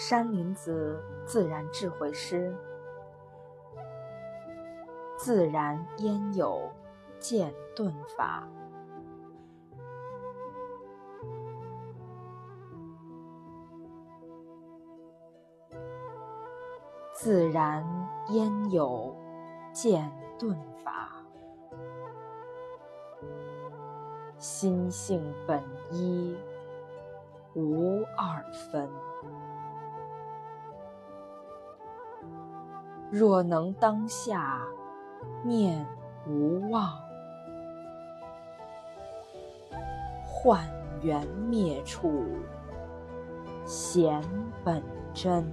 山林子自然智慧诗：自然焉有剑遁法？自然焉有剑遁法？心性本一，无二分。若能当下念无忘，幻缘灭处显本真。